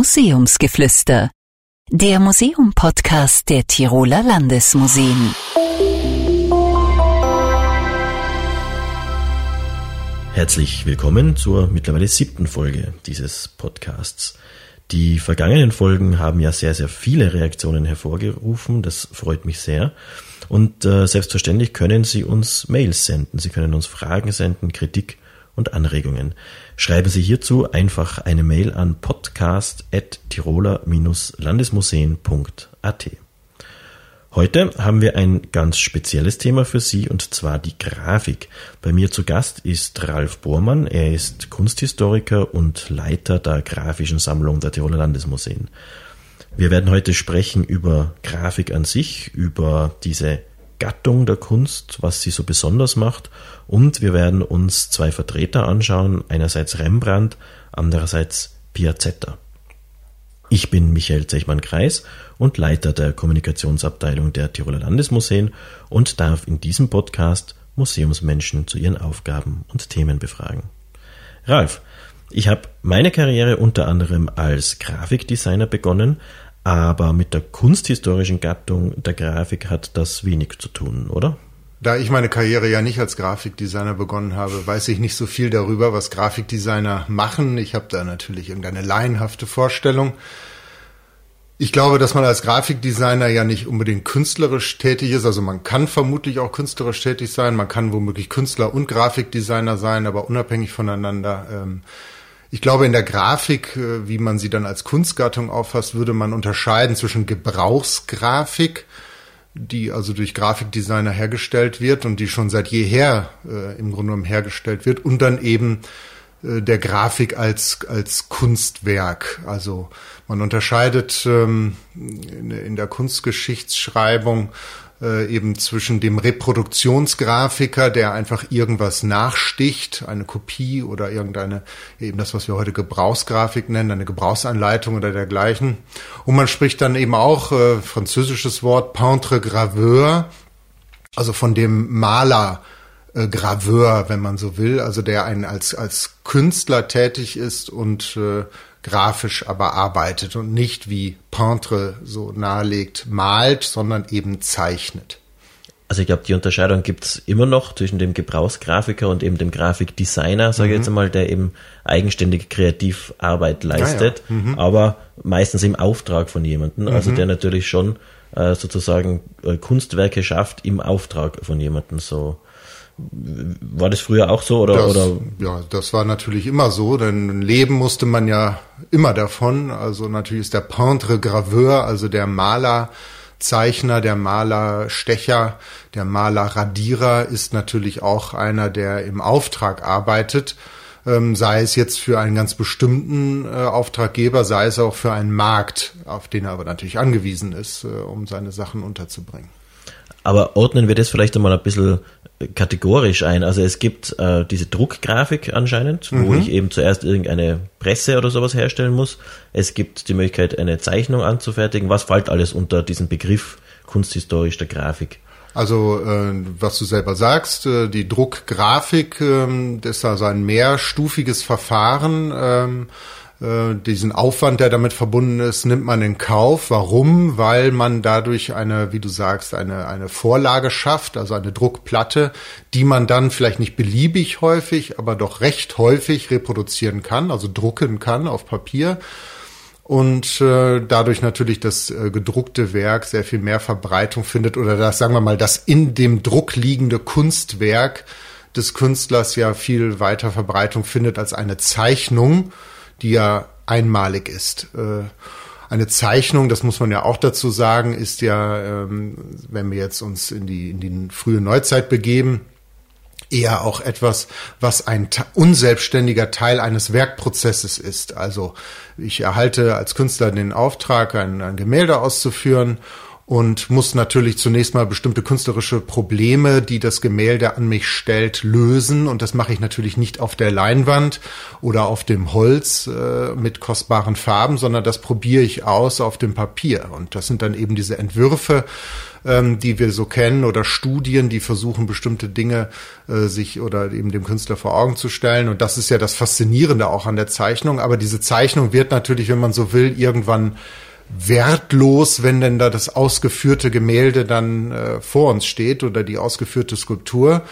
Museumsgeflüster. Der Museum-Podcast der Tiroler Landesmuseen. Herzlich willkommen zur mittlerweile siebten Folge dieses Podcasts. Die vergangenen Folgen haben ja sehr, sehr viele Reaktionen hervorgerufen. Das freut mich sehr. Und äh, selbstverständlich können Sie uns Mails senden. Sie können uns Fragen senden, Kritik und Anregungen. Schreiben Sie hierzu einfach eine Mail an podcast.tiroler-landesmuseen.at. Heute haben wir ein ganz spezielles Thema für Sie und zwar die Grafik. Bei mir zu Gast ist Ralf Bormann. Er ist Kunsthistoriker und Leiter der grafischen Sammlung der Tiroler Landesmuseen. Wir werden heute sprechen über Grafik an sich, über diese Gattung der Kunst, was sie so besonders macht und wir werden uns zwei Vertreter anschauen, einerseits Rembrandt, andererseits Piazzetta. Ich bin Michael Zechmann-Kreis und Leiter der Kommunikationsabteilung der Tiroler Landesmuseen und darf in diesem Podcast Museumsmenschen zu ihren Aufgaben und Themen befragen. Ralf, ich habe meine Karriere unter anderem als Grafikdesigner begonnen, aber mit der kunsthistorischen Gattung der Grafik hat das wenig zu tun, oder? Da ich meine Karriere ja nicht als Grafikdesigner begonnen habe, weiß ich nicht so viel darüber, was Grafikdesigner machen. Ich habe da natürlich irgendeine laienhafte Vorstellung. Ich glaube, dass man als Grafikdesigner ja nicht unbedingt künstlerisch tätig ist. Also man kann vermutlich auch künstlerisch tätig sein. Man kann womöglich Künstler und Grafikdesigner sein, aber unabhängig voneinander. Ähm, ich glaube, in der Grafik, äh, wie man sie dann als Kunstgattung auffasst, würde man unterscheiden zwischen Gebrauchsgrafik, die also durch Grafikdesigner hergestellt wird und die schon seit jeher äh, im Grunde genommen hergestellt wird und dann eben äh, der Grafik als als Kunstwerk. Also man unterscheidet ähm, in, in der Kunstgeschichtsschreibung äh, eben zwischen dem Reproduktionsgrafiker, der einfach irgendwas nachsticht, eine Kopie oder irgendeine, eben das, was wir heute Gebrauchsgrafik nennen, eine Gebrauchsanleitung oder dergleichen. Und man spricht dann eben auch, äh, französisches Wort, Peintre Graveur, also von dem Maler, äh, Graveur, wenn man so will, also der einen als, als Künstler tätig ist und äh, grafisch aber arbeitet und nicht wie Peintre so nahelegt, malt, sondern eben zeichnet. Also ich glaube, die Unterscheidung gibt's immer noch zwischen dem Gebrauchsgrafiker und eben dem Grafikdesigner, sage ich mhm. jetzt einmal, der eben eigenständig Kreativarbeit leistet, ja, ja. Mhm. aber meistens im Auftrag von jemandem, also mhm. der natürlich schon äh, sozusagen äh, Kunstwerke schafft im Auftrag von jemandem so. War das früher auch so oder, das, oder? Ja, das war natürlich immer so, denn leben musste man ja immer davon. Also natürlich ist der Peintre Graveur, also der Maler, Zeichner, der Maler Stecher, der Maler Radierer ist natürlich auch einer, der im Auftrag arbeitet. Ähm, sei es jetzt für einen ganz bestimmten äh, Auftraggeber, sei es auch für einen Markt, auf den er aber natürlich angewiesen ist, äh, um seine Sachen unterzubringen. Aber ordnen wir das vielleicht einmal ein bisschen kategorisch ein. Also es gibt äh, diese Druckgrafik anscheinend, mhm. wo ich eben zuerst irgendeine Presse oder sowas herstellen muss. Es gibt die Möglichkeit, eine Zeichnung anzufertigen. Was fällt alles unter diesen Begriff kunsthistorisch der Grafik? Also äh, was du selber sagst, äh, die Druckgrafik, äh, das ist also ein mehrstufiges Verfahren. Äh, äh, diesen Aufwand, der damit verbunden ist, nimmt man in Kauf. Warum? Weil man dadurch eine, wie du sagst, eine, eine Vorlage schafft, also eine Druckplatte, die man dann vielleicht nicht beliebig häufig, aber doch recht häufig reproduzieren kann, also drucken kann auf Papier und äh, dadurch natürlich das äh, gedruckte Werk sehr viel mehr Verbreitung findet oder das, sagen wir mal, das in dem Druck liegende Kunstwerk des Künstlers ja viel weiter Verbreitung findet als eine Zeichnung die ja einmalig ist. Äh, eine Zeichnung, das muss man ja auch dazu sagen, ist ja, ähm, wenn wir jetzt uns in die, in die frühe Neuzeit begeben, eher auch etwas, was ein unselbstständiger Teil eines Werkprozesses ist. Also ich erhalte als Künstler den Auftrag, ein, ein Gemälde auszuführen und muss natürlich zunächst mal bestimmte künstlerische Probleme, die das Gemälde an mich stellt, lösen. Und das mache ich natürlich nicht auf der Leinwand oder auf dem Holz äh, mit kostbaren Farben, sondern das probiere ich aus auf dem Papier. Und das sind dann eben diese Entwürfe, ähm, die wir so kennen oder Studien, die versuchen, bestimmte Dinge äh, sich oder eben dem Künstler vor Augen zu stellen. Und das ist ja das Faszinierende auch an der Zeichnung. Aber diese Zeichnung wird natürlich, wenn man so will, irgendwann wertlos, wenn denn da das ausgeführte Gemälde dann äh, vor uns steht oder die ausgeführte Skulptur.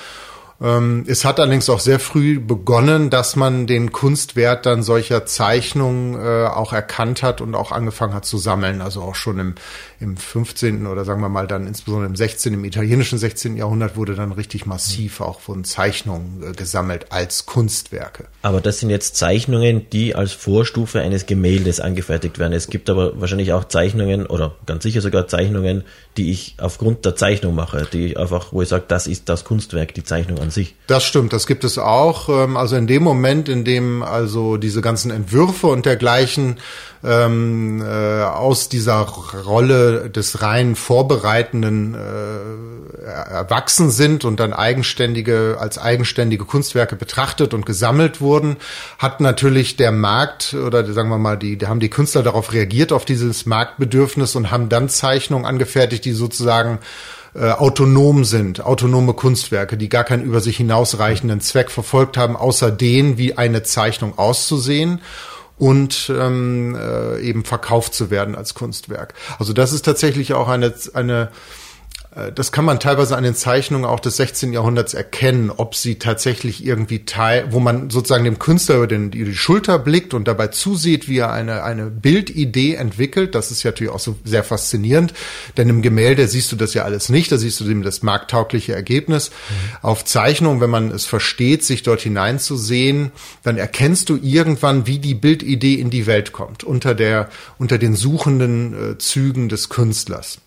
Ähm, es hat allerdings auch sehr früh begonnen, dass man den Kunstwert dann solcher Zeichnungen äh, auch erkannt hat und auch angefangen hat zu sammeln. Also auch schon im, im 15. oder sagen wir mal dann insbesondere im 16., im italienischen 16. Jahrhundert wurde dann richtig massiv auch von Zeichnungen äh, gesammelt als Kunstwerke. Aber das sind jetzt Zeichnungen, die als Vorstufe eines Gemäldes angefertigt werden. Es gibt aber wahrscheinlich auch Zeichnungen oder ganz sicher sogar Zeichnungen, die ich aufgrund der Zeichnung mache, die einfach, wo ich sage, das ist das Kunstwerk, die Zeichnung an sich. Das stimmt, das gibt es auch. Ähm, also in dem Moment, in dem also diese ganzen Entwürfe und dergleichen ähm, äh, aus dieser Rolle des rein vorbereitenden äh, erwachsen sind und dann eigenständige als eigenständige Kunstwerke betrachtet und gesammelt wurden, hat natürlich der Markt oder sagen wir mal die, die haben die Künstler darauf reagiert auf dieses Marktbedürfnis und haben dann Zeichnungen angefertigt, die sozusagen äh, autonom sind, autonome Kunstwerke, die gar keinen über sich hinausreichenden Zweck verfolgt haben, außer den, wie eine Zeichnung auszusehen und ähm, äh, eben verkauft zu werden als Kunstwerk. Also das ist tatsächlich auch eine, eine das kann man teilweise an den Zeichnungen auch des 16. Jahrhunderts erkennen, ob sie tatsächlich irgendwie teil, wo man sozusagen dem Künstler über, den, die Schulter blickt und dabei zusieht, wie er eine, eine Bildidee entwickelt. Das ist ja natürlich auch so sehr faszinierend, denn im Gemälde siehst du das ja alles nicht, da siehst du eben das marktaugliche Ergebnis. Mhm. Auf Zeichnung, wenn man es versteht, sich dort hineinzusehen, dann erkennst du irgendwann, wie die Bildidee in die Welt kommt, unter der, unter den suchenden äh, Zügen des Künstlers.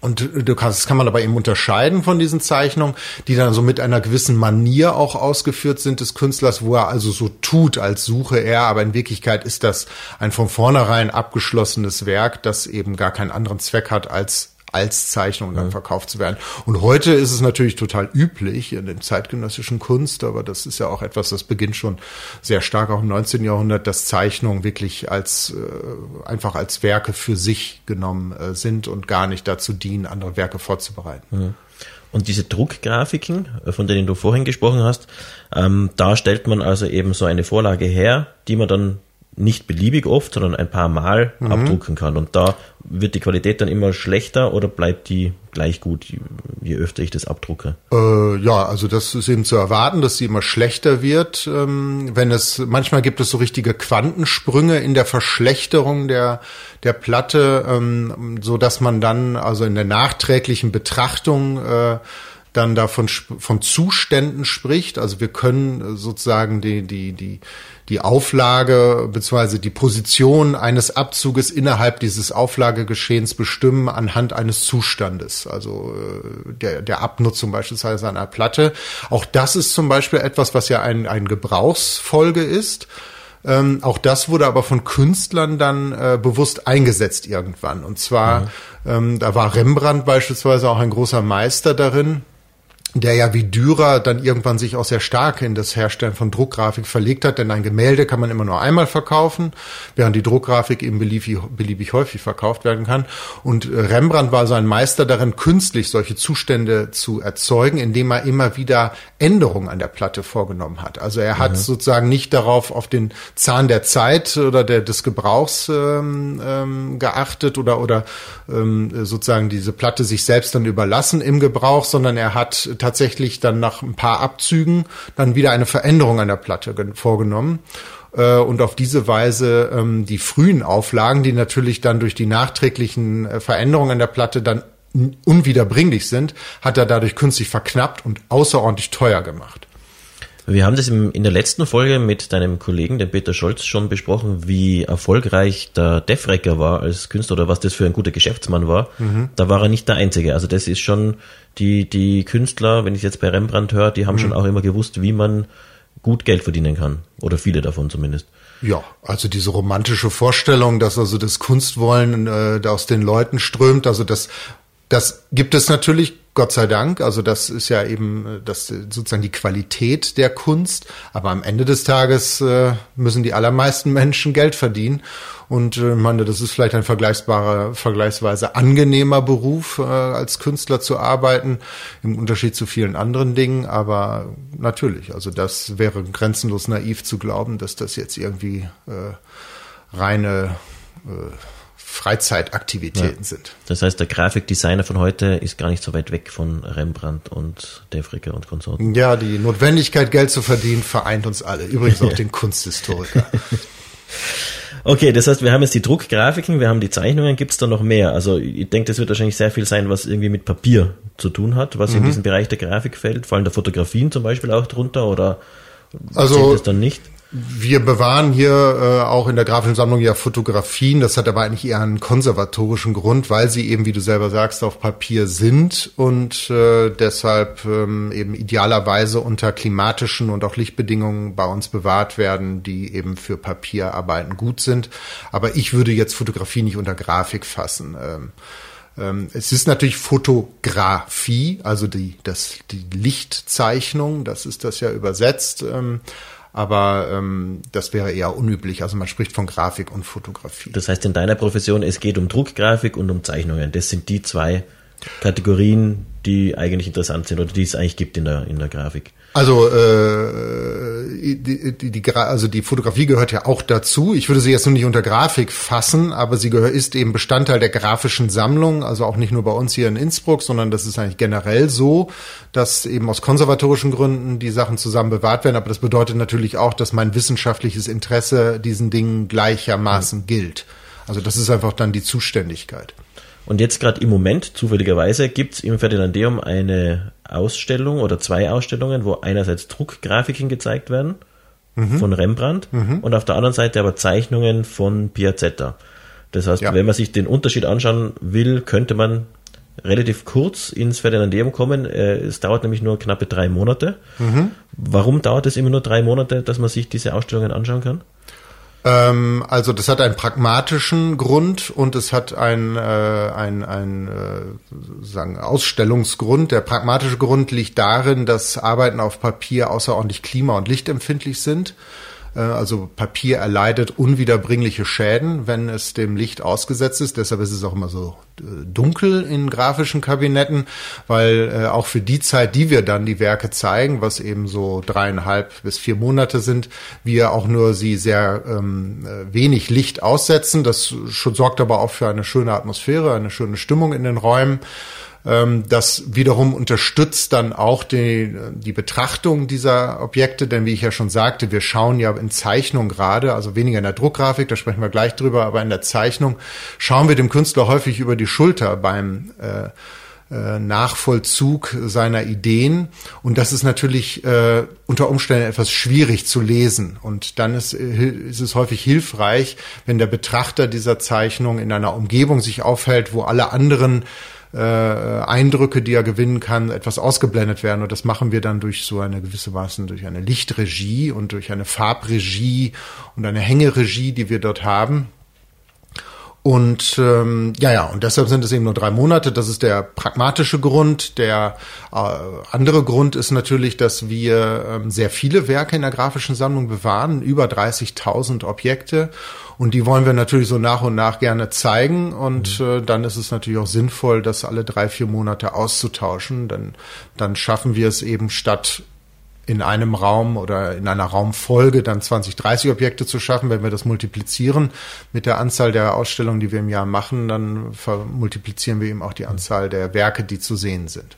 Und du kannst, das kann man aber eben unterscheiden von diesen Zeichnungen, die dann so mit einer gewissen Manier auch ausgeführt sind des Künstlers, wo er also so tut, als suche er, aber in Wirklichkeit ist das ein von vornherein abgeschlossenes Werk, das eben gar keinen anderen Zweck hat, als als Zeichnung dann verkauft zu werden. Und heute ist es natürlich total üblich in der zeitgenössischen Kunst, aber das ist ja auch etwas, das beginnt schon sehr stark auch im 19. Jahrhundert, dass Zeichnungen wirklich als äh, einfach als Werke für sich genommen äh, sind und gar nicht dazu dienen, andere Werke vorzubereiten. Und diese Druckgrafiken, äh, von denen du vorhin gesprochen hast, ähm, da stellt man also eben so eine Vorlage her, die man dann nicht beliebig oft, sondern ein paar Mal mhm. abdrucken kann. Und da wird die Qualität dann immer schlechter oder bleibt die gleich gut, je öfter ich das abdrucke? Äh, ja, also das ist eben zu erwarten, dass sie immer schlechter wird. Ähm, wenn es manchmal gibt es so richtige Quantensprünge in der Verschlechterung der der Platte, ähm, so dass man dann also in der nachträglichen Betrachtung äh, dann davon von Zuständen spricht. Also wir können sozusagen die die die die Auflage bzw. die Position eines Abzuges innerhalb dieses Auflagegeschehens bestimmen anhand eines Zustandes, also äh, der, der Abnutzung beispielsweise einer Platte. Auch das ist zum Beispiel etwas, was ja ein, ein Gebrauchsfolge ist. Ähm, auch das wurde aber von Künstlern dann äh, bewusst eingesetzt irgendwann. Und zwar, mhm. ähm, da war Rembrandt beispielsweise auch ein großer Meister darin, der ja wie Dürer dann irgendwann sich auch sehr stark in das Herstellen von Druckgrafik verlegt hat, denn ein Gemälde kann man immer nur einmal verkaufen, während die Druckgrafik eben beliebig, beliebig häufig verkauft werden kann. Und Rembrandt war so ein Meister darin, künstlich solche Zustände zu erzeugen, indem er immer wieder Änderungen an der Platte vorgenommen hat. Also er hat mhm. sozusagen nicht darauf auf den Zahn der Zeit oder der, des Gebrauchs ähm, ähm, geachtet oder, oder ähm, sozusagen diese Platte sich selbst dann überlassen im Gebrauch, sondern er hat tatsächlich dann nach ein paar Abzügen dann wieder eine Veränderung an der Platte vorgenommen äh, und auf diese Weise ähm, die frühen Auflagen, die natürlich dann durch die nachträglichen äh, Veränderungen an der Platte dann unwiederbringlich sind, hat er dadurch künstlich verknappt und außerordentlich teuer gemacht. Wir haben das in der letzten Folge mit deinem Kollegen, dem Peter Scholz, schon besprochen, wie erfolgreich der Defrecker war als Künstler oder was das für ein guter Geschäftsmann war. Mhm. Da war er nicht der Einzige. Also das ist schon die, die Künstler, wenn ich jetzt bei Rembrandt höre, die haben mhm. schon auch immer gewusst, wie man gut Geld verdienen kann. Oder viele davon zumindest. Ja, also diese romantische Vorstellung, dass also das Kunstwollen äh, aus den Leuten strömt, also das, das gibt es natürlich, Gott sei Dank. Also das ist ja eben äh, das sozusagen die Qualität der Kunst. Aber am Ende des Tages äh, müssen die allermeisten Menschen Geld verdienen. Und äh, meine, das ist vielleicht ein vergleichbarer, vergleichsweise angenehmer Beruf, äh, als Künstler zu arbeiten, im Unterschied zu vielen anderen Dingen. Aber natürlich, also das wäre grenzenlos naiv zu glauben, dass das jetzt irgendwie äh, reine äh, Freizeitaktivitäten ja. sind. Das heißt, der Grafikdesigner von heute ist gar nicht so weit weg von Rembrandt und Defricker und Konsorten. Ja, die Notwendigkeit, Geld zu verdienen, vereint uns alle. Übrigens auch den Kunsthistoriker. Okay, das heißt, wir haben jetzt die Druckgrafiken, wir haben die Zeichnungen, gibt es da noch mehr? Also ich denke, das wird wahrscheinlich sehr viel sein, was irgendwie mit Papier zu tun hat, was mhm. in diesen Bereich der Grafik fällt, fallen da Fotografien zum Beispiel auch drunter oder also, das dann nicht? Wir bewahren hier äh, auch in der grafischen Sammlung ja Fotografien. Das hat aber eigentlich eher einen konservatorischen Grund, weil sie eben, wie du selber sagst, auf Papier sind und äh, deshalb ähm, eben idealerweise unter klimatischen und auch Lichtbedingungen bei uns bewahrt werden, die eben für Papierarbeiten gut sind. Aber ich würde jetzt Fotografie nicht unter Grafik fassen. Ähm, ähm es ist natürlich Fotografie, also die, das, die Lichtzeichnung, das ist das ja übersetzt. Aber ähm, das wäre eher unüblich. Also man spricht von Grafik und Fotografie. Das heißt in deiner Profession, es geht um Druckgrafik und um Zeichnungen. Das sind die zwei Kategorien, die eigentlich interessant sind oder die es eigentlich gibt in der, in der Grafik. Also, äh, die, die, die, also die Fotografie gehört ja auch dazu. Ich würde sie jetzt nur nicht unter Grafik fassen, aber sie gehört, ist eben Bestandteil der grafischen Sammlung, also auch nicht nur bei uns hier in Innsbruck, sondern das ist eigentlich generell so, dass eben aus konservatorischen Gründen die Sachen zusammen bewahrt werden. Aber das bedeutet natürlich auch, dass mein wissenschaftliches Interesse diesen Dingen gleichermaßen gilt. Also das ist einfach dann die Zuständigkeit. Und jetzt gerade im Moment, zufälligerweise, gibt es im Ferdinandeum eine Ausstellung oder zwei Ausstellungen, wo einerseits Druckgrafiken gezeigt werden mhm. von Rembrandt mhm. und auf der anderen Seite aber Zeichnungen von Piazzetta. Das heißt, ja. wenn man sich den Unterschied anschauen will, könnte man relativ kurz ins Ferdinandeum kommen. Äh, es dauert nämlich nur knappe drei Monate. Mhm. Warum dauert es immer nur drei Monate, dass man sich diese Ausstellungen anschauen kann? Ähm, also das hat einen pragmatischen Grund und es hat einen, äh, einen, einen äh, sagen Ausstellungsgrund. Der pragmatische Grund liegt darin, dass Arbeiten auf Papier außerordentlich klima- und lichtempfindlich sind. Äh, also Papier erleidet unwiederbringliche Schäden, wenn es dem Licht ausgesetzt ist. Deshalb ist es auch immer so äh, dunkel in grafischen Kabinetten, weil äh, auch für die Zeit, die wir dann die Werke zeigen, was eben so dreieinhalb bis vier Monate sind, wir auch nur sie sehr ähm, wenig Licht aussetzen. Das sorgt aber auch für eine schöne Atmosphäre, eine schöne Stimmung in den Räumen. Ähm, das wiederum unterstützt dann auch die, die Betrachtung dieser Objekte, denn wie ich ja schon sagte, wir schauen ja in Zeichnung gerade, also weniger in der Druckgrafik, da sprechen wir gleich drüber, aber in der Zeichnung schauen wir dem Künstler häufig über die Schulter beim äh, äh Nachvollzug seiner Ideen. Und das ist natürlich äh, unter Umständen etwas schwierig zu lesen. Und dann ist, äh, ist es häufig hilfreich, wenn der Betrachter dieser Zeichnung in einer Umgebung sich aufhält, wo alle anderen äh, Eindrücke, die er gewinnen kann, etwas ausgeblendet werden. Und das machen wir dann durch so eine gewisse Weise, durch eine Lichtregie und durch eine Farbregie und eine Hängeregie, die wir dort haben. Und ähm, ja, ja, und deshalb sind es eben nur drei Monate. Das ist der pragmatische Grund. Der äh, andere Grund ist natürlich, dass wir ähm, sehr viele Werke in der grafischen Sammlung bewahren, über 30.000 Objekte. Und die wollen wir natürlich so nach und nach gerne zeigen. Und mhm. äh, dann ist es natürlich auch sinnvoll, das alle drei, vier Monate auszutauschen. Dann, dann schaffen wir es eben statt in einem Raum oder in einer Raumfolge dann 20, 30 Objekte zu schaffen. Wenn wir das multiplizieren mit der Anzahl der Ausstellungen, die wir im Jahr machen, dann multiplizieren wir eben auch die Anzahl der Werke, die zu sehen sind.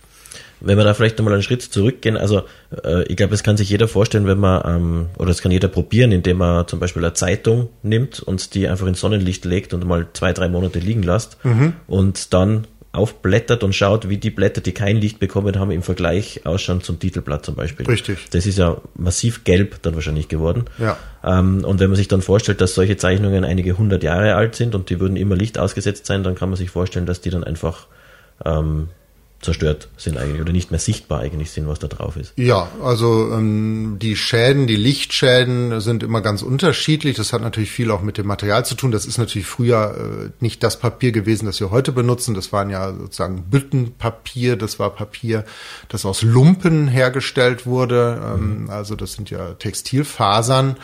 Wenn wir da vielleicht nochmal einen Schritt zurückgehen, also äh, ich glaube, das kann sich jeder vorstellen, wenn man, ähm, oder das kann jeder probieren, indem man zum Beispiel eine Zeitung nimmt und die einfach ins Sonnenlicht legt und mal zwei, drei Monate liegen lässt mhm. und dann aufblättert und schaut, wie die Blätter, die kein Licht bekommen haben, im Vergleich ausschauen zum Titelblatt zum Beispiel. Richtig. Das ist ja massiv gelb dann wahrscheinlich geworden. Ja. Ähm, und wenn man sich dann vorstellt, dass solche Zeichnungen einige hundert Jahre alt sind und die würden immer Licht ausgesetzt sein, dann kann man sich vorstellen, dass die dann einfach ähm, zerstört sind eigentlich oder nicht mehr sichtbar eigentlich sind, was da drauf ist. Ja, also ähm, die Schäden, die Lichtschäden sind immer ganz unterschiedlich. Das hat natürlich viel auch mit dem Material zu tun. Das ist natürlich früher äh, nicht das Papier gewesen, das wir heute benutzen. Das waren ja sozusagen Büttenpapier. Das war Papier, das aus Lumpen hergestellt wurde. Ähm, mhm. Also das sind ja Textilfasern.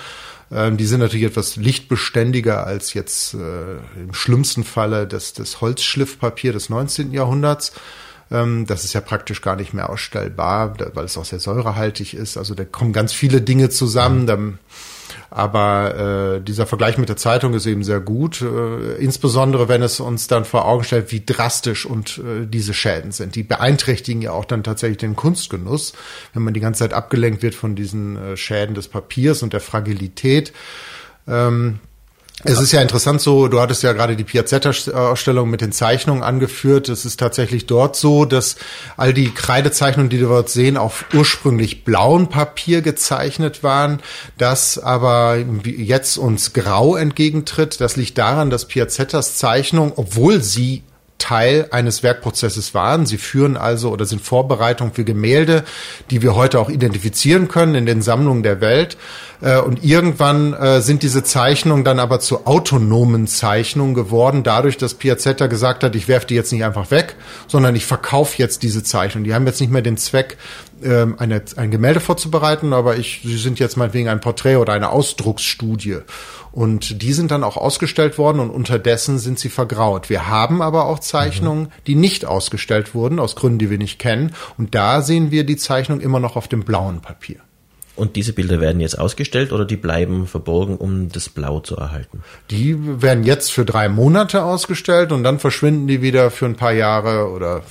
Ähm, die sind natürlich etwas lichtbeständiger als jetzt äh, im schlimmsten Falle das, das Holzschliffpapier des 19. Jahrhunderts. Ähm, das ist ja praktisch gar nicht mehr ausstellbar, weil es auch sehr säurehaltig ist. Also da kommen ganz viele Dinge zusammen. Mhm. Aber äh, dieser Vergleich mit der Zeitung ist eben sehr gut, äh, insbesondere wenn es uns dann vor Augen stellt, wie drastisch und äh, diese Schäden sind. Die beeinträchtigen ja auch dann tatsächlich den Kunstgenuss, wenn man die ganze Zeit abgelenkt wird von diesen äh, Schäden des Papiers und der Fragilität. Ähm, es ist ja interessant so, du hattest ja gerade die Piazzetta-Ausstellung mit den Zeichnungen angeführt. Es ist tatsächlich dort so, dass all die Kreidezeichnungen, die wir dort sehen, auf ursprünglich blauen Papier gezeichnet waren, das aber jetzt uns grau entgegentritt. Das liegt daran, dass Piazettas Zeichnung, obwohl sie Teil eines Werkprozesses waren. Sie führen also oder sind Vorbereitung für Gemälde, die wir heute auch identifizieren können in den Sammlungen der Welt. Äh, und irgendwann äh, sind diese Zeichnungen dann aber zu autonomen Zeichnungen geworden, dadurch, dass Piazzetta gesagt hat, ich werfe die jetzt nicht einfach weg, sondern ich verkaufe jetzt diese Zeichnungen. Die haben jetzt nicht mehr den Zweck, ähm, eine, ein Gemälde vorzubereiten, aber ich, sie sind jetzt meinetwegen ein Porträt oder eine Ausdrucksstudie. Und die sind dann auch ausgestellt worden und unterdessen sind sie vergraut. Wir haben aber auch Zeichnungen, mhm. die nicht ausgestellt wurden, aus Gründen, die wir nicht kennen. Und da sehen wir die Zeichnung immer noch auf dem blauen Papier. Und diese Bilder werden jetzt ausgestellt oder die bleiben verborgen, um das Blau zu erhalten? Die werden jetzt für drei Monate ausgestellt und dann verschwinden die wieder für ein paar Jahre oder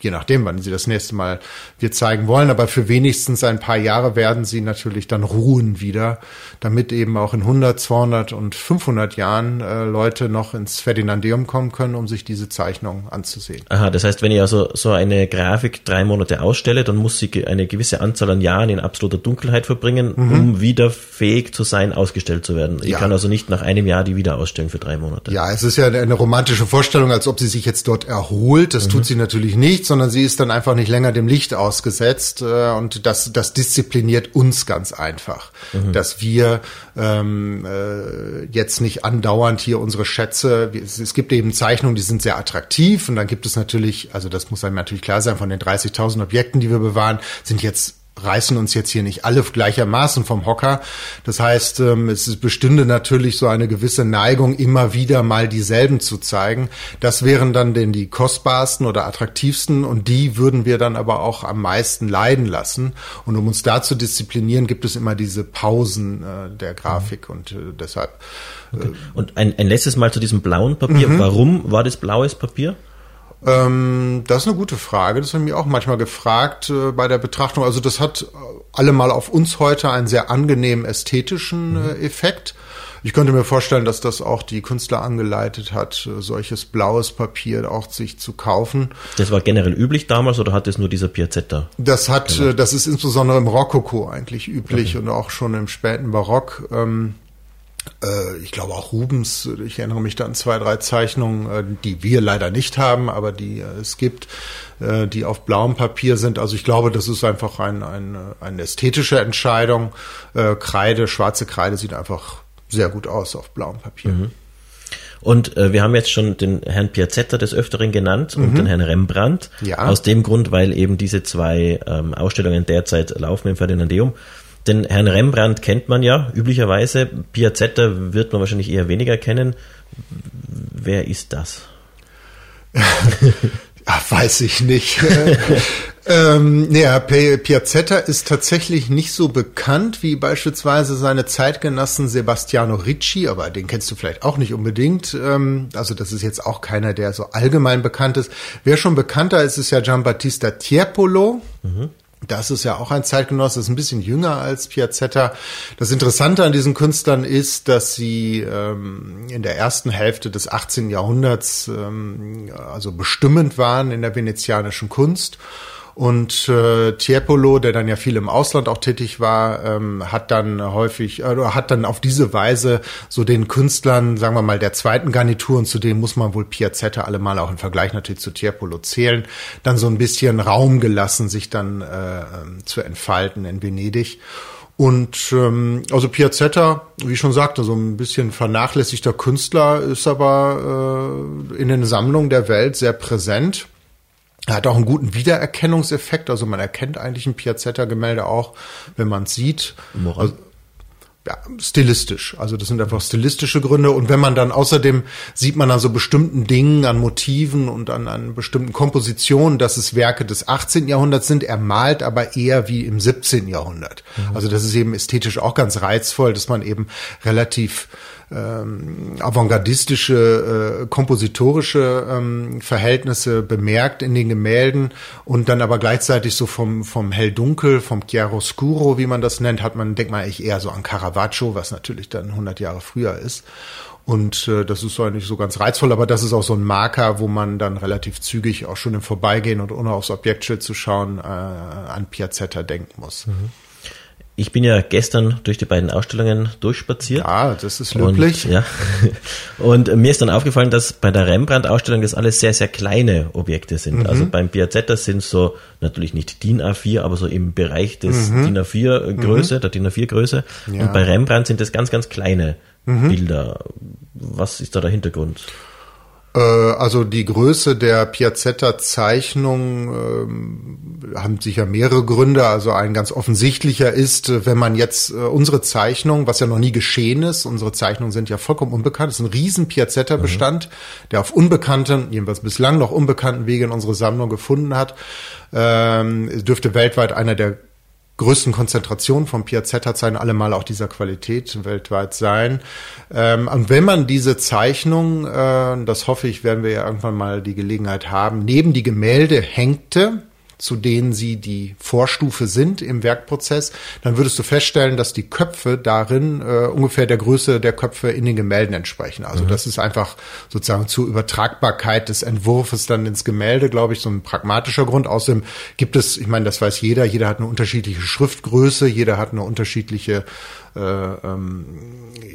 je nachdem, wann sie das nächste Mal wir zeigen wollen. Aber für wenigstens ein paar Jahre werden sie natürlich dann ruhen wieder, damit eben auch in 100, 200 und 500 Jahren äh, Leute noch ins Ferdinandeum kommen können, um sich diese Zeichnung anzusehen. Aha, das heißt, wenn ich also so eine Grafik drei Monate ausstelle, dann muss sie eine gewisse Anzahl an Jahren in absoluter Dunkelheit verbringen, mhm. um wieder fähig zu sein, ausgestellt zu werden. Ich ja. kann also nicht nach einem Jahr die wieder ausstellen für drei Monate. Ja, es ist ja eine romantische Vorstellung, als ob sie sich jetzt dort erholt. Das mhm. tut sie natürlich nicht, sondern sie ist dann einfach nicht länger dem Licht ausgesetzt äh, und das, das diszipliniert uns ganz einfach, mhm. dass wir ähm, äh, jetzt nicht andauernd hier unsere Schätze, es, es, gibt eben Zeichnungen, die sind sehr attraktiv und dann gibt es natürlich, also das muss einem natürlich klar sein, von den 30.000 Objekten, die wir bewahren, sind jetzt reißen uns jetzt hier nicht alle gleichermaßen vom Hocker. Das heißt, ähm, es bestünde natürlich so eine gewisse Neigung, immer wieder mal dieselben zu zeigen. Das wären dann denn die kostbarsten oder attraktivsten und die würden wir dann aber auch am meisten leiden lassen. Und um uns da zu disziplinieren, gibt es immer diese Pausen äh, der Grafik und äh, deshalb. Okay. Und ein, ein letztes Mal zu diesem blauen Papier. Mhm. Warum war das blaues Papier? Ähm, das ist eine gute Frage. Das haben wir auch manchmal gefragt äh, bei der Betrachtung. Also das hat allemal auf uns heute einen sehr angenehmen ästhetischen mhm. äh, Effekt. Ich könnte mir vorstellen, dass das auch die Künstler angeleitet hat, äh, solches blaues Papier auch sich zu kaufen. Das war generell üblich damals oder hat es nur dieser Piazzetta? Das hat, gemacht? das ist insbesondere im Rokoko eigentlich üblich okay. und auch schon im späten Barock. Ähm, äh, ich glaube auch Rubens, ich erinnere mich da an zwei, drei Zeichnungen, äh, die wir leider nicht haben, aber die äh, es gibt, die auf blauem Papier sind. Also ich glaube, das ist einfach ein, ein, eine ästhetische Entscheidung. Kreide, schwarze Kreide sieht einfach sehr gut aus auf blauem Papier. Mhm. Und äh, wir haben jetzt schon den Herrn Piazzetta des Öfteren genannt und mhm. den Herrn Rembrandt. Ja. Aus dem Grund, weil eben diese zwei ähm, Ausstellungen derzeit laufen im Ferdinandeum. Den Herrn Rembrandt kennt man ja üblicherweise. Piazzetta wird man wahrscheinlich eher weniger kennen. Wer ist das? Ach, weiß ich nicht. ähm, ja, Piazzetta ist tatsächlich nicht so bekannt wie beispielsweise seine Zeitgenossen Sebastiano Ricci, aber den kennst du vielleicht auch nicht unbedingt. Ähm, also das ist jetzt auch keiner, der so allgemein bekannt ist. Wer schon bekannter ist, ist ja Giambattista Tiepolo. Mhm. Das ist ja auch ein Zeitgenosse, ist ein bisschen jünger als Piazzetta. Das Interessante an diesen Künstlern ist, dass sie ähm, in der ersten Hälfte des 18. Jahrhunderts ähm, also bestimmend waren in der venezianischen Kunst Und äh, Tiepolo, der dann ja viel im Ausland auch tätig war, ähm, hat dann häufig, äh, hat dann auf diese Weise so den Künstlern, sagen wir mal, der zweiten Garnitur, und zu denen muss man wohl Piazzetta allemal auch im Vergleich natürlich zu Tiepolo zählen, dann so ein bisschen Raum gelassen, sich dann äh, ähm, zu entfalten in Venedig. Und ähm, also Piazzetta, wie ich schon sagte, so ein bisschen vernachlässigter Künstler, ist aber äh, in den Sammlungen der Welt sehr präsent. Er hat auch einen guten Wiedererkennungseffekt, also man erkennt eigentlich ein Piazzetta-Gemälde auch, wenn man es sieht. Also, ja, stilistisch. Also das sind einfach stilistische Gründe. Und wenn man dann außerdem sieht man an so bestimmten Dingen, an Motiven und an, an bestimmten Kompositionen, dass es Werke des 18. Jahrhunderts sind. Er malt aber eher wie im 17. Jahrhundert. Mhm. Also das ist eben ästhetisch auch ganz reizvoll, dass man eben relativ ähm, avantgardistische, äh, kompositorische ähm, Verhältnisse bemerkt in den Gemälden und dann aber gleichzeitig so vom, vom Hell-Dunkel, vom Chiaroscuro, wie man das nennt, hat man, denkt man eigentlich eher so an Caravaggio, was natürlich dann 100 Jahre früher ist. Und äh, das ist so eigentlich so ganz reizvoll, aber das ist auch so ein Marker, wo man dann relativ zügig auch schon im Vorbeigehen und ohne aufs Objektschild zu schauen äh, an Piazzetta denken muss. Mhm. Ich bin ja gestern durch die beiden Ausstellungen durchspaziert. Ja, das ist löblich. Und, ja. und mir ist dann aufgefallen, dass bei der Rembrandt-Ausstellung das alles sehr, sehr kleine Objekte sind. Mhm. Also beim Piazzetta sind so natürlich nicht DIN A4, aber so im Bereich des mhm. DIN A4 Größe, mhm. der DIN A4 Größe. Ja. Und bei Rembrandt sind das ganz, ganz kleine mhm. Bilder. Was ist da der Hintergrund? Äh, also die Größe der Piazzetta-Zeichnung ähm, haben sicher mehrere Gründe. Also ein ganz offensichtlicher ist, äh, wenn man jetzt äh, unsere Zeichnung, was ja noch nie geschehen ist, unsere Zeichnungen sind ja vollkommen unbekannt, es ist ein riesen Piazzetta-Bestand, mhm. der auf unbekannten, jedenfalls bislang noch unbekannten Wege in unsere Sammlung gefunden hat. Ähm, dürfte weltweit einer der größten Konzentration von Piazzetta-Zeichen allemal auch dieser Qualität weltweit sein. Ähm, und wenn man diese Zeichnung, äh, das hoffe ich, werden wir ja irgendwann mal die Gelegenheit haben, neben die Gemälde hängte, zu denen sie die Vorstufe sind im Werkprozess, dann würdest du feststellen, dass die Köpfe darin äh, ungefähr der Größe der Köpfe in den Gemälden entsprechen. Also mhm. das ist einfach sozusagen zur Übertragbarkeit des Entwurfs dann ins Gemälde, glaube ich, so ein pragmatischer Grund. Außerdem gibt es, ich meine, das weiß jeder, jeder hat eine unterschiedliche Schriftgröße, jeder hat eine unterschiedliche äh, ähm,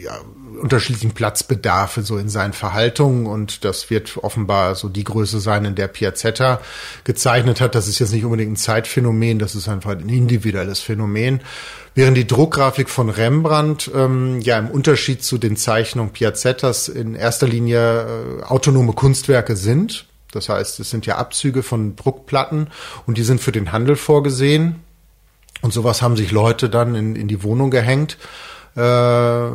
ja, unterschiedlichen Platzbedarfe so in seinen Verhaltungen und das wird offenbar so die Größe sein, in der Piazzetta gezeichnet hat. Das ist jetzt nicht unbedingt ein Zeitphänomen, das ist einfach ein individuelles Phänomen. Während die Druckgrafik von Rembrandt ähm, ja im Unterschied zu den Zeichnungen Piazzettas in erster Linie äh, autonome Kunstwerke sind. Das heißt, es sind ja Abzüge von Druckplatten und die sind für den Handel vorgesehen. Und sowas haben sich Leute dann in, in die Wohnung gehängt äh,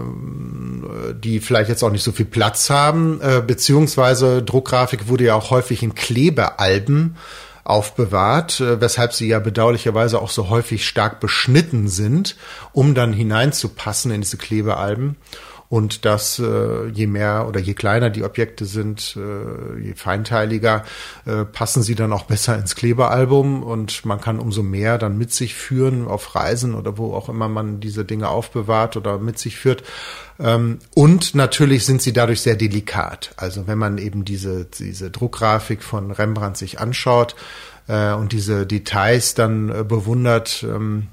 die vielleicht jetzt auch nicht so viel Platz haben, äh, beziehungsweise Druckgrafik wurde ja auch häufig in Klebealben aufbewahrt, äh, weshalb sie ja bedauerlicherweise auch so häufig stark beschnitten sind, um dann hineinzupassen in diese Klebealben und dass äh, je mehr oder je kleiner die Objekte sind, äh, je feinteiliger, äh, passen sie dann auch besser ins Klebealbum und man kann umso mehr dann mit sich führen auf Reisen oder wo auch immer man diese Dinge aufbewahrt oder mit sich führt. Ähm, und natürlich sind sie dadurch sehr delikat. Also wenn man eben diese, diese Druckgrafik von Rembrandt sich anschaut äh, und diese Details dann äh, bewundert, ähm,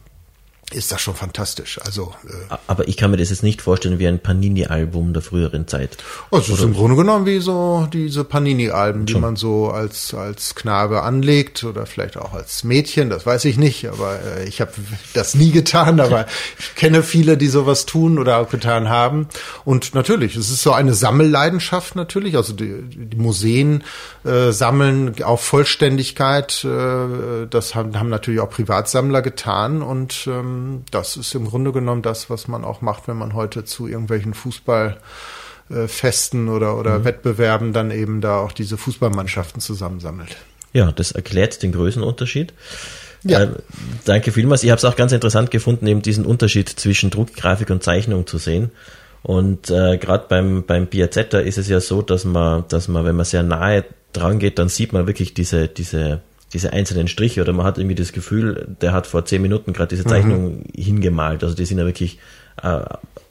ist das schon fantastisch. Also, äh, aber ich kann mir das jetzt nicht vorstellen wie ein Panini-Album der früheren Zeit. Also es ist im Grunde genommen wie so diese Panini-Alben, die man so als als Knabe anlegt oder vielleicht auch als Mädchen, das weiß ich nicht, aber äh, ich habe das nie getan, aber ich kenne viele, die sowas tun oder auch getan haben. Und natürlich, es ist so eine Sammelleidenschaft natürlich. Also die, die Museen äh, sammeln auf Vollständigkeit. Äh, das haben, haben natürlich auch Privatsammler getan und ähm, ähm, das ist im Grunde genommen das, was man auch macht, wenn man heute zu irgendwelchen Fußballfesten oder, oder mhm. Wettbewerben dann eben da auch diese Fußballmannschaften zusammensammelt. Ja, das erklärt den Größenunterschied. Ja. Äh, danke vielmals. Ich habe es auch ganz interessant gefunden, eben diesen Unterschied zwischen Druckgrafik und Zeichnung zu sehen. Und äh, gerade beim, beim Piazzetta ist es ja so, dass man, dass man, wenn man sehr nahe dran geht, dann sieht man wirklich diese, diese diese einzelnen Striche oder man hat irgendwie das Gefühl, der hat vor zehn Minuten gerade diese Zeichnung mhm. hingemalt. Also die sind ja wirklich äh,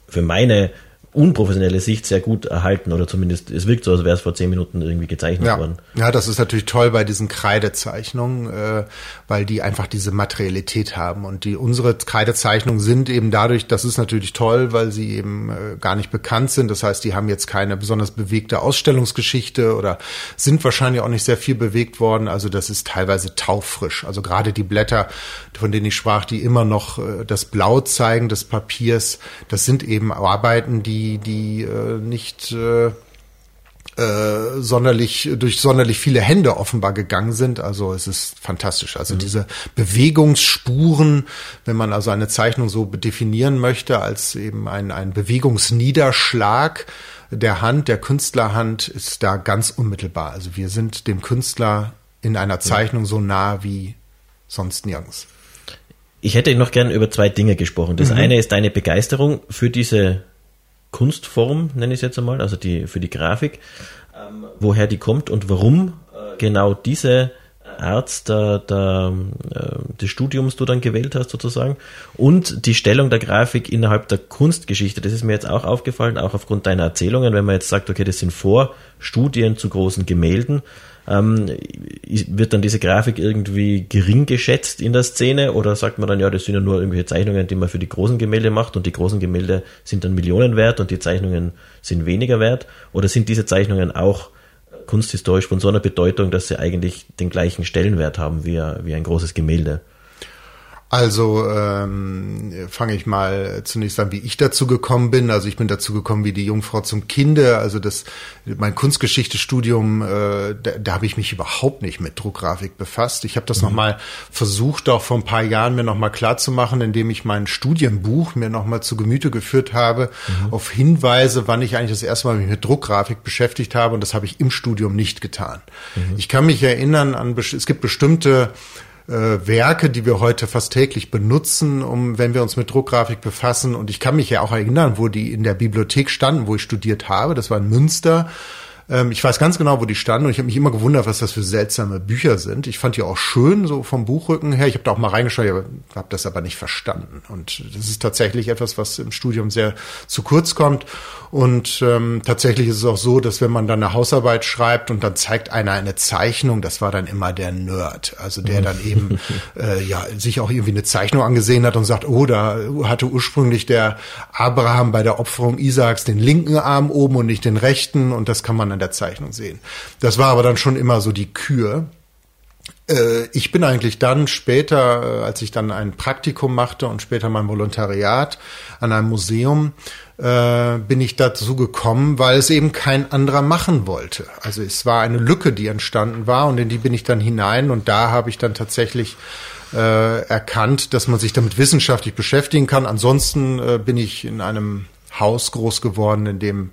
für meine unprofessionelle Sicht sehr gut erhalten oder zumindest es wirkt so, als wäre es vor zehn Minuten irgendwie gezeichnet ja. worden. Ja, das ist natürlich toll bei diesen Kreidezeichnungen, äh, weil die einfach diese Materialität haben und die unsere Kreidezeichnungen sind eben dadurch, das ist natürlich toll, weil sie eben äh, gar nicht bekannt sind. Das heißt, die haben jetzt keine besonders bewegte Ausstellungsgeschichte oder sind wahrscheinlich auch nicht sehr viel bewegt worden. Also das ist teilweise taufrisch. Also gerade die Blätter, von denen ich sprach, die immer noch äh, das Blau zeigen des Papiers, das sind eben Arbeiten, die die, die äh, nicht äh, äh, sonderlich durch sonderlich viele Hände offenbar gegangen sind. Also es ist fantastisch. Also mhm. diese Bewegungsspuren, wenn man also eine Zeichnung so definieren möchte als eben ein, ein Bewegungsniederschlag der Hand, der Künstlerhand, ist da ganz unmittelbar. Also wir sind dem Künstler in einer Zeichnung so nah wie sonst nirgends. Ich hätte noch gern über zwei Dinge gesprochen. Das mhm. eine ist deine Begeisterung für diese Kunstform, nenne ich es jetzt einmal, also die, für die Grafik, ähm, woher die kommt und warum genau diese Art der, der, äh, des Studiums du dann gewählt hast sozusagen und die Stellung der Grafik innerhalb der Kunstgeschichte. Das ist mir jetzt auch aufgefallen, auch aufgrund deiner Erzählungen, wenn man jetzt sagt, okay, das sind Vorstudien zu großen Gemälden, ähm, wird dann diese Grafik irgendwie gering geschätzt in der Szene oder sagt man dann, ja, das sind ja nur irgendwelche Zeichnungen, die man für die großen Gemälde macht und die großen Gemälde sind dann Millionen wert und die Zeichnungen sind weniger wert? Oder sind diese Zeichnungen auch kunsthistorisch von so einer Bedeutung, dass sie eigentlich den gleichen Stellenwert haben wie, wie ein großes Gemälde? Also ähm, fange ich mal zunächst an, wie ich dazu gekommen bin. Also ich bin dazu gekommen wie die Jungfrau zum Kinde. Also das mein Kunstgeschichtestudium, äh, da, da habe ich mich überhaupt nicht mit Druckgrafik befasst. Ich habe das mhm. nochmal versucht, auch vor ein paar Jahren mir nochmal klar zu machen, indem ich mein Studienbuch mir nochmal zu Gemüte geführt habe, mhm. auf Hinweise, wann ich eigentlich das erste Mal mich mit Druckgrafik beschäftigt habe. Und das habe ich im Studium nicht getan. Mhm. Ich kann mich erinnern an, es gibt bestimmte äh, Werke, die wir heute fast täglich benutzen, um wenn wir uns mit Druckgrafik befassen. Und ich kann mich ja auch erinnern, wo die in der Bibliothek standen, wo ich studiert habe. Das war in Münster. Ähm, ich weiß ganz genau, wo die standen und ich habe mich immer gewundert, was das für seltsame Bücher sind. Ich fand die auch schön, so vom Buchrücken her. Ich habe da auch mal reingeschaut, habe das aber nicht verstanden. Und das ist tatsächlich etwas, was im Studium sehr zu kurz kommt. Und ähm, tatsächlich ist es auch so, dass wenn man dann eine Hausarbeit schreibt und dann zeigt einer eine Zeichnung, das war dann immer der Nerd, also der dann eben äh, ja sich auch irgendwie eine Zeichnung angesehen hat und sagt, oh, da hatte ursprünglich der Abraham bei der Opferung Isaaks den linken Arm oben und nicht den rechten und das kann man an der Zeichnung sehen. Das war aber dann schon immer so die Kür. Äh, ich bin eigentlich dann später, äh, als ich dann ein Praktikum machte und später mein Volontariat an einem Museum, äh, bin ich dazu gekommen, weil es eben kein anderer machen wollte. Also es war eine Lücke, die entstanden war und in die bin ich dann hinein und da habe ich dann tatsächlich erkannt, dass man sich damit wissenschaftlich beschäftigen kann. Ansonsten bin ich in einem Haus groß geworden, in dem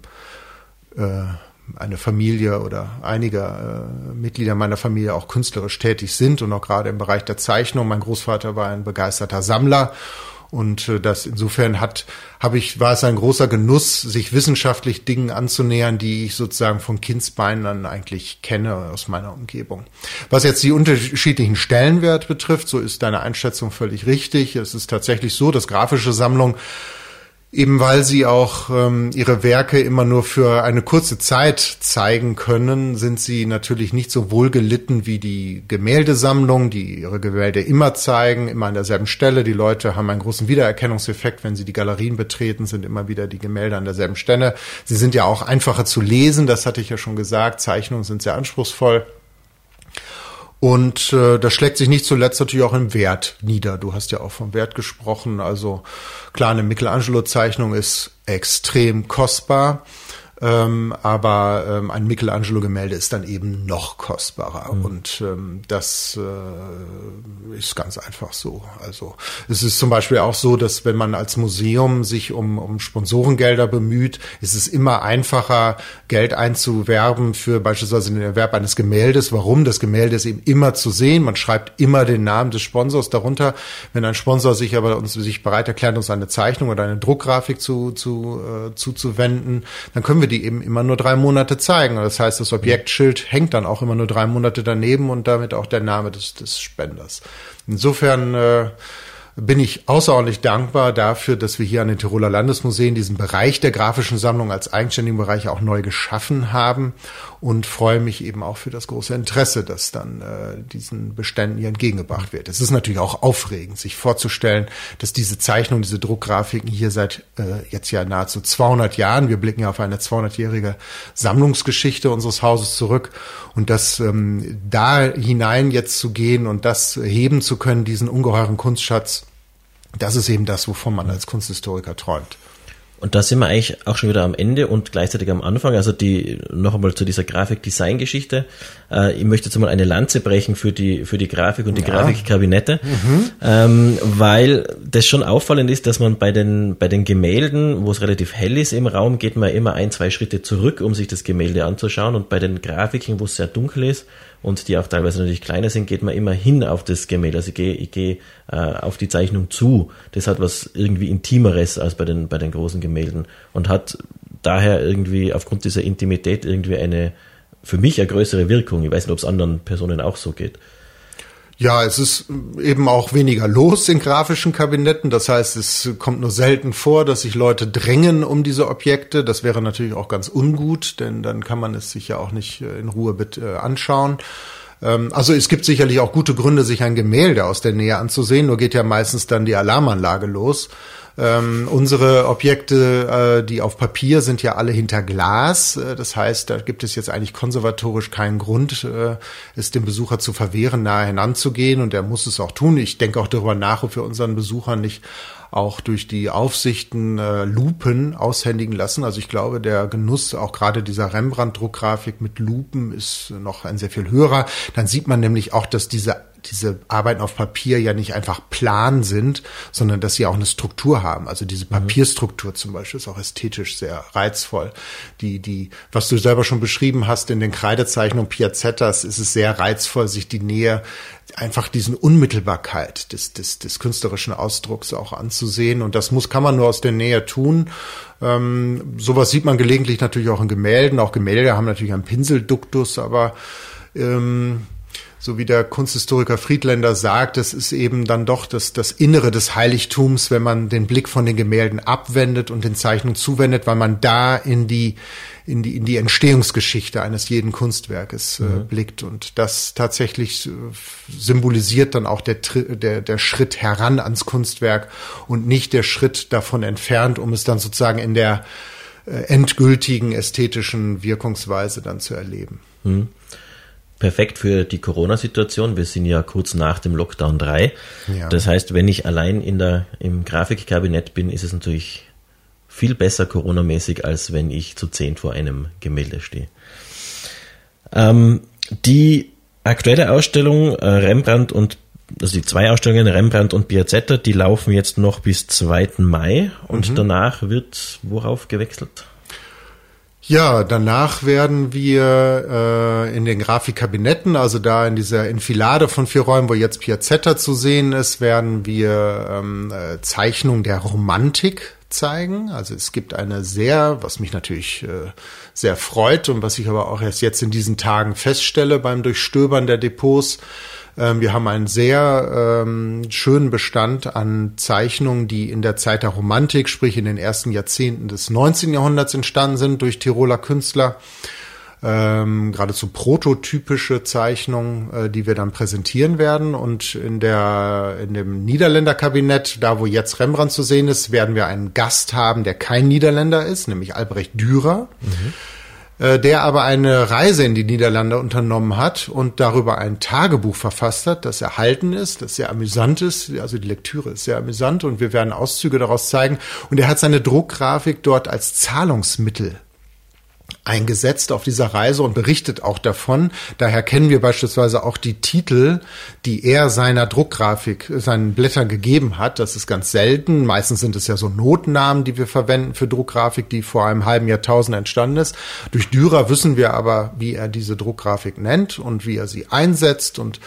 eine Familie oder einige äh, Mitglieder meiner Familie auch künstlerisch tätig sind und auch gerade im Bereich der Zeichnung. Mein Großvater war ein begeisterter Sammler und äh, das insofern hat, habe ich, war es ein großer Genuss, sich wissenschaftlich Dingen anzunähern, die ich sozusagen von Kindsbeinen an eigentlich kenne aus meiner Umgebung. Was jetzt die unterschiedlichen Stellenwert betrifft, so ist deine Einschätzung völlig richtig. Es ist tatsächlich so, dass grafische Sammlung eben weil sie auch ähm, ihre Werke immer nur für eine kurze Zeit zeigen können, sind sie natürlich nicht so wohl gelitten wie die Gemäldesammlung, die ihre Gemälde immer zeigen, immer an derselben Stelle. Die Leute haben einen großen Wiedererkennungseffekt, wenn sie die Galerien betreten, sind immer wieder die Gemälde an derselben Stelle. Sie sind ja auch einfacher zu lesen, das hatte ich ja schon gesagt. Zeichnungen sind sehr anspruchsvoll. Und äh, das schlägt sich nicht zuletzt natürlich auch im Wert nieder. Du hast ja auch vom Wert gesprochen. Also klar, eine Michelangelo-Zeichnung ist extrem kostbar. Ähm, aber ähm, ein Michelangelo-Gemälde ist dann eben noch kostbarer. Mhm. Und ähm, das äh, ist ganz einfach so. Also es ist zum Beispiel auch so, dass wenn man als Museum sich um, um Sponsorengelder bemüht, ist es immer einfacher, Geld einzuwerben für beispielsweise den Erwerb eines Gemäldes. Warum? Das Gemälde ist eben immer zu sehen. Man schreibt immer den Namen des Sponsors darunter. Wenn ein Sponsor sich aber uns sich bereit erklärt, uns eine Zeichnung oder eine Druckgrafik zu, zu, äh, zuzuwenden, dann können wir die eben immer nur drei Monate zeigen. Das heißt, das Objektschild hängt dann auch immer nur drei Monate daneben und damit auch der Name des, des Spenders. Insofern äh, bin ich außerordentlich dankbar dafür, dass wir hier an den Tiroler Landesmuseen diesen Bereich der grafischen Sammlung als eigenständigen Bereich auch neu geschaffen haben und freue mich eben auch für das große Interesse, das dann äh, diesen Beständen hier entgegengebracht wird. Es ist natürlich auch aufregend, sich vorzustellen, dass diese Zeichnungen, diese Druckgrafiken hier seit äh, jetzt ja nahezu 200 Jahren, wir blicken ja auf eine 200-jährige Sammlungsgeschichte unseres Hauses zurück und das ähm, da hinein jetzt zu gehen und das heben zu können, diesen ungeheuren Kunstschatz, das ist eben das, wovon man als Kunsthistoriker träumt. Und da sind wir eigentlich auch schon wieder am Ende und gleichzeitig am Anfang. Also die noch einmal zu dieser Grafik-Design-Geschichte. Äh, ich möchte jetzt mal eine Lanze brechen für die für die Grafik und die ja. Grafikkabinette, mhm. ähm, weil das schon auffallend ist, dass man bei den bei den Gemälden, wo es relativ hell ist im Raum, geht man immer ein zwei Schritte zurück, um sich das Gemälde anzuschauen. Und bei den Grafiken, wo es sehr dunkel ist, und die auch teilweise natürlich kleiner sind, geht man immer hin auf das Gemälde. Also ich gehe, ich gehe äh, auf die Zeichnung zu. Das hat was irgendwie Intimeres als bei den, bei den großen Gemälden und hat daher irgendwie aufgrund dieser Intimität irgendwie eine, für mich eine größere Wirkung. Ich weiß nicht, ob es anderen Personen auch so geht. Ja, es ist eben auch weniger los in grafischen Kabinetten. Das heißt, es kommt nur selten vor, dass sich Leute drängen um diese Objekte. Das wäre natürlich auch ganz ungut, denn dann kann man es sich ja auch nicht äh, in Ruhe äh, anschauen. Ähm, also es gibt sicherlich auch gute Gründe, sich ein Gemälde aus der Nähe anzusehen. Nur geht ja meistens dann die Alarmanlage los. Ähm, unsere Objekte, äh, die auf Papier sind ja alle hinter Glas. Äh, das heißt, da gibt es jetzt eigentlich konservatorisch keinen Grund, äh, es dem Besucher zu verwehren, nahe hinanzugehen. Und er muss es auch tun. Ich denke auch darüber nach, ob wir unseren Besuchern nicht auch durch die Aufsichten äh, Lupen aushändigen lassen. Also ich glaube, der Genuss auch gerade dieser Rembrandt-Druckgrafik mit Lupen ist noch ein sehr viel höherer. Dann sieht man nämlich auch, dass diese diese Arbeiten auf Papier ja nicht einfach plan sind, sondern dass sie auch eine Struktur haben. Also diese mhm. Papierstruktur zum Beispiel ist auch ästhetisch sehr reizvoll. Die, die, was du selber schon beschrieben hast in den Kreidezeichnungen Piazettas, ist es sehr reizvoll, sich die Nähe, einfach diesen Unmittelbarkeit des, des, des künstlerischen Ausdrucks auch anzusehen. Und das muss, kann man nur aus der Nähe tun. Ähm, sowas sieht man gelegentlich natürlich auch in Gemälden. Auch Gemälde haben natürlich einen Pinselduktus, aber ähm, so wie der Kunsthistoriker Friedländer sagt, das ist eben dann doch das, das Innere des Heiligtums, wenn man den Blick von den Gemälden abwendet und den Zeichnungen zuwendet, weil man da in die, in die, in die Entstehungsgeschichte eines jeden Kunstwerkes äh, mhm. blickt. Und das tatsächlich äh, symbolisiert dann auch der, der, der Schritt heran ans Kunstwerk und nicht der Schritt davon entfernt, um es dann sozusagen in der äh, endgültigen ästhetischen Wirkungsweise dann zu erleben. Mhm perfekt für die Corona-Situation. Wir sind ja kurz nach dem Lockdown 3. Ja. Das heißt, wenn ich allein in der, im Grafikkabinett bin, ist es natürlich viel besser Corona-mäßig, als wenn ich zu zehn vor einem Gemälde stehe. Ähm, die aktuelle Ausstellung äh, Rembrandt und also die zwei Ausstellungen Rembrandt und Piazzetta, die laufen jetzt noch bis 2. Mai und mhm. danach wird worauf gewechselt? Ja, danach werden wir äh, in den Grafikkabinetten, also da in dieser Enfilade von vier Räumen, wo jetzt Piazzetta zu sehen ist, werden wir ähm, äh, Zeichnung der Romantik zeigen. Also es gibt eine sehr, was mich natürlich äh, sehr freut und was ich aber auch erst jetzt in diesen Tagen feststelle beim Durchstöbern der Depots, wir haben einen sehr ähm, schönen Bestand an Zeichnungen, die in der Zeit der Romantik, sprich in den ersten Jahrzehnten des 19. Jahrhunderts entstanden sind durch Tiroler Künstler. Ähm, geradezu prototypische Zeichnungen, äh, die wir dann präsentieren werden. Und in der in dem Niederländerkabinett, da wo jetzt Rembrandt zu sehen ist, werden wir einen Gast haben, der kein Niederländer ist, nämlich Albrecht Dürer. Mhm äh, der aber eine Reise in die Niederlande unternommen hat und darüber ein Tagebuch verfasst hat, das erhalten ist, das sehr amüsant ist. Also die Lektüre ist sehr amüsant und wir werden Auszüge daraus zeigen. Und er hat seine Druckgrafik dort als Zahlungsmittel eingesetzt auf dieser Reise und berichtet auch davon. Daher kennen wir beispielsweise auch die Titel, die er seiner Druckgrafik, seinen Blättern gegeben hat. Das ist ganz selten. Meistens sind es ja so Notnamen, die wir verwenden für Druckgrafik, die vor einem halben Jahrtausend entstanden ist. Durch Dürer wissen wir aber, wie er diese Druckgrafik nennt und wie er sie einsetzt und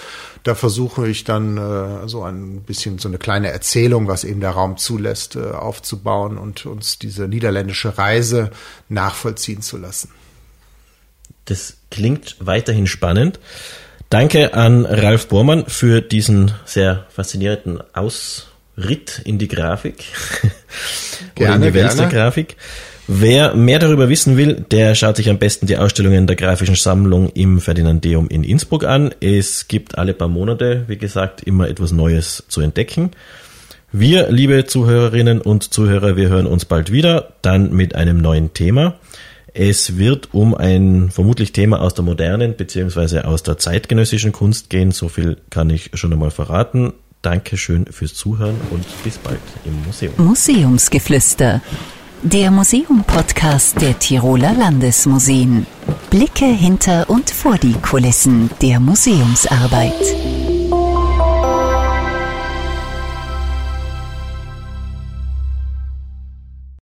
da versuche ich dann äh, so ein bisschen so eine kleine Erzählung, was eben der Raum zulässt, äh, aufzubauen und uns diese niederländische Reise nachvollziehen zu lassen. Das klingt weiterhin spannend. Danke an Ralf Bormann für diesen sehr faszinierenden Aus, Ritt in die Grafik gerne, in die Welt der Grafik. Wer mehr darüber wissen will, der schaut sich am besten die Ausstellungen der grafischen Sammlung im Ferdinandeum in Innsbruck an. Es gibt alle paar Monate, wie gesagt, immer etwas Neues zu entdecken. Wir, liebe Zuhörerinnen und Zuhörer, wir hören uns bald wieder, dann mit einem neuen Thema. Es wird um ein vermutlich Thema aus der modernen bzw. aus der zeitgenössischen Kunst gehen. So viel kann ich schon einmal verraten. Dankeschön fürs Zuhören und bis bald im Museum. Museumsgeflüster. Der Museum-Podcast der Tiroler Landesmuseen. Blicke hinter und vor die Kulissen der Museumsarbeit.